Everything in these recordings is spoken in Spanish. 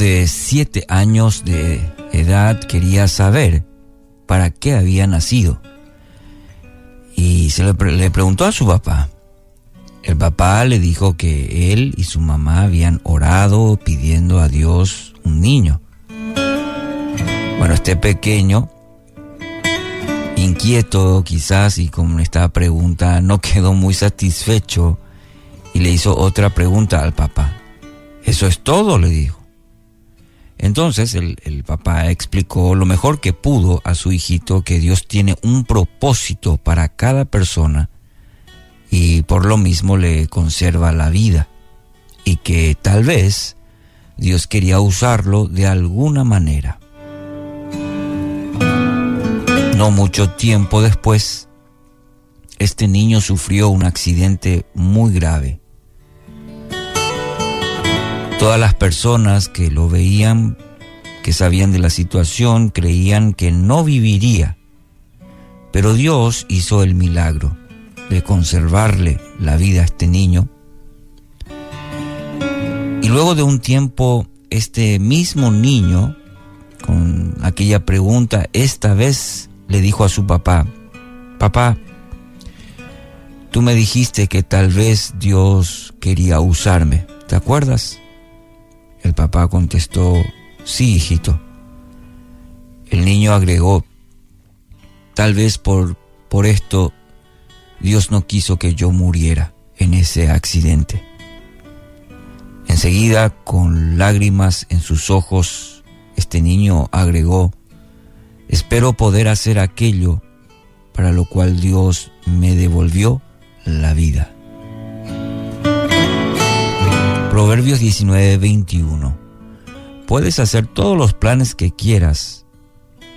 de siete años de edad quería saber para qué había nacido. Y se le, preguntó a su papá. El papá le dijo que él y su mamá habían orado pidiendo a Dios un niño. Bueno, este pequeño, inquieto quizás y con esta pregunta, no quedó muy satisfecho y le hizo otra pregunta al papá. Eso es todo, le dijo. Entonces el, papá explicó lo mejor que pudo a su hijito que Dios tiene un propósito para cada persona y por lo mismo le conserva la vida y que tal vez Dios quería usarlo de alguna manera. No mucho tiempo después, este niño sufrió un accidente muy grave. Todas las personas que lo veían, que sabían de la situación, creían que no viviría. Pero Dios hizo el milagro de conservarle la vida a este niño. Y luego de un tiempo, este mismo niño, con aquella pregunta, esta vez le dijo a su papá, papá, tú me dijiste que tal vez Dios quería usarme, ¿te acuerdas? El papá contestó, sí, hijito. El niño agregó, tal vez por, por esto Dios no quiso que yo muriera en ese accidente. Enseguida, con lágrimas en sus ojos, este niño agregó, Espero poder hacer aquello para lo cual Dios me devolvió la vida. Proverbios 19, 21. Puedes hacer todos los planes que quieras,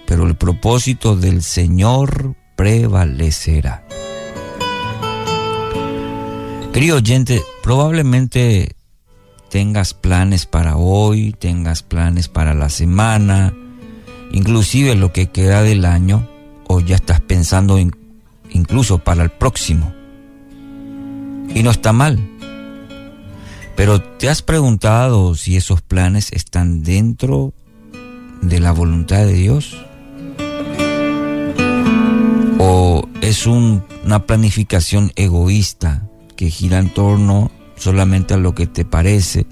pero el propósito del Señor prevalecerá. Querido oyente, probablemente tengas planes para hoy, tengas planes para la semana, inclusive lo que queda del año, o ya estás pensando incluso para el próximo. Y no está mal. Pero ¿te has preguntado si esos planes están dentro de la voluntad de Dios? ¿O es una planificación egoísta que gira en torno solamente a lo que te parece,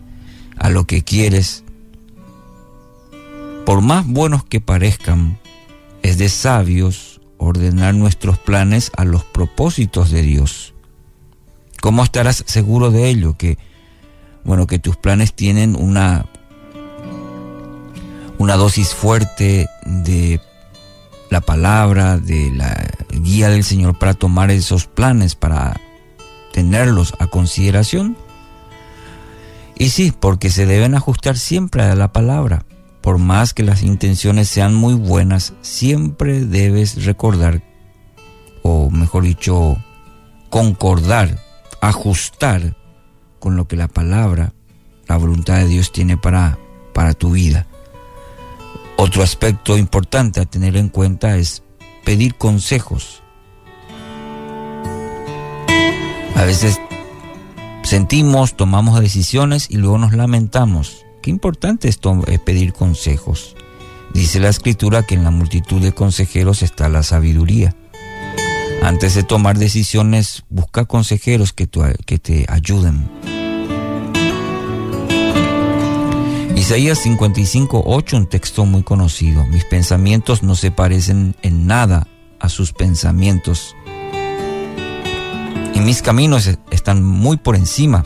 a lo que quieres, por más buenos que parezcan, es de sabios ordenar nuestros planes a los propósitos de Dios. ¿Cómo estarás seguro de ello? Que, bueno, que tus planes tienen una, una dosis fuerte de la palabra, de la guía del Señor para tomar esos planes, para tenerlos a consideración. Y sí, porque se deben ajustar siempre a la palabra por más que las intenciones sean muy buenas, siempre debes recordar, o mejor dicho, concordar, ajustar con lo que la palabra, la voluntad de Dios tiene para, para tu vida. Otro aspecto importante a tener en cuenta es pedir consejos. A veces sentimos, tomamos decisiones y luego nos lamentamos Qué importante es pedir consejos. Dice la escritura que en la multitud de consejeros está la sabiduría. Antes de tomar decisiones, busca consejeros que, que te ayuden. Isaías 55, 8, un texto muy conocido. Mis pensamientos no se parecen en nada a sus pensamientos. Y mis caminos están muy por encima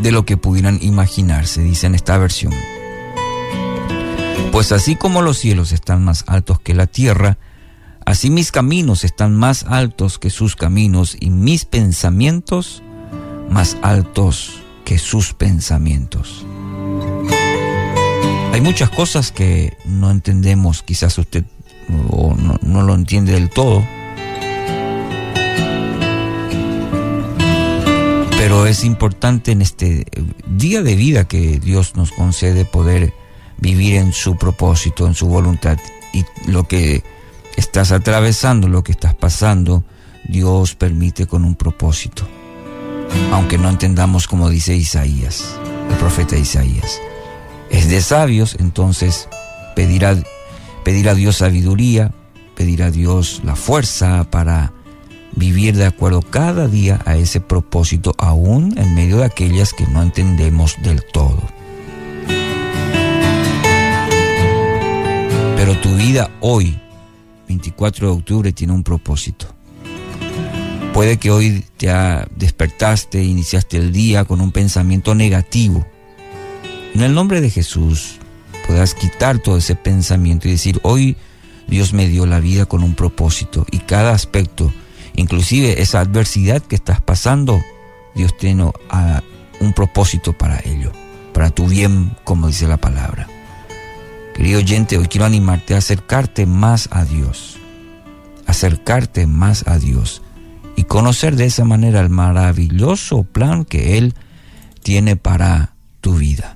de lo que pudieran imaginarse, dice en esta versión. Pues así como los cielos están más altos que la tierra, así mis caminos están más altos que sus caminos y mis pensamientos más altos que sus pensamientos. Hay muchas cosas que no entendemos, quizás usted no, no lo entiende del todo, Pero es importante en este día de vida que Dios nos concede poder vivir en su propósito, en su voluntad. Y lo que estás atravesando, lo que estás pasando, Dios permite con un propósito. Aunque no entendamos como dice Isaías, el profeta Isaías. Es de sabios entonces pedir a, a Dios sabiduría, pedir a Dios la fuerza para vivir de acuerdo cada día a ese propósito, aún en medio de aquellas que no entendemos del todo. Pero tu vida hoy, 24 de octubre, tiene un propósito. Puede que hoy te despertaste, iniciaste el día con un pensamiento negativo. En el nombre de Jesús puedas quitar todo ese pensamiento y decir, hoy Dios me dio la vida con un propósito y cada aspecto Inclusive esa adversidad que estás pasando, Dios tiene ah, un propósito para ello, para tu bien, como dice la palabra. Querido oyente, hoy quiero animarte a acercarte más a Dios, acercarte más a Dios y conocer de esa manera el maravilloso plan que Él tiene para tu vida.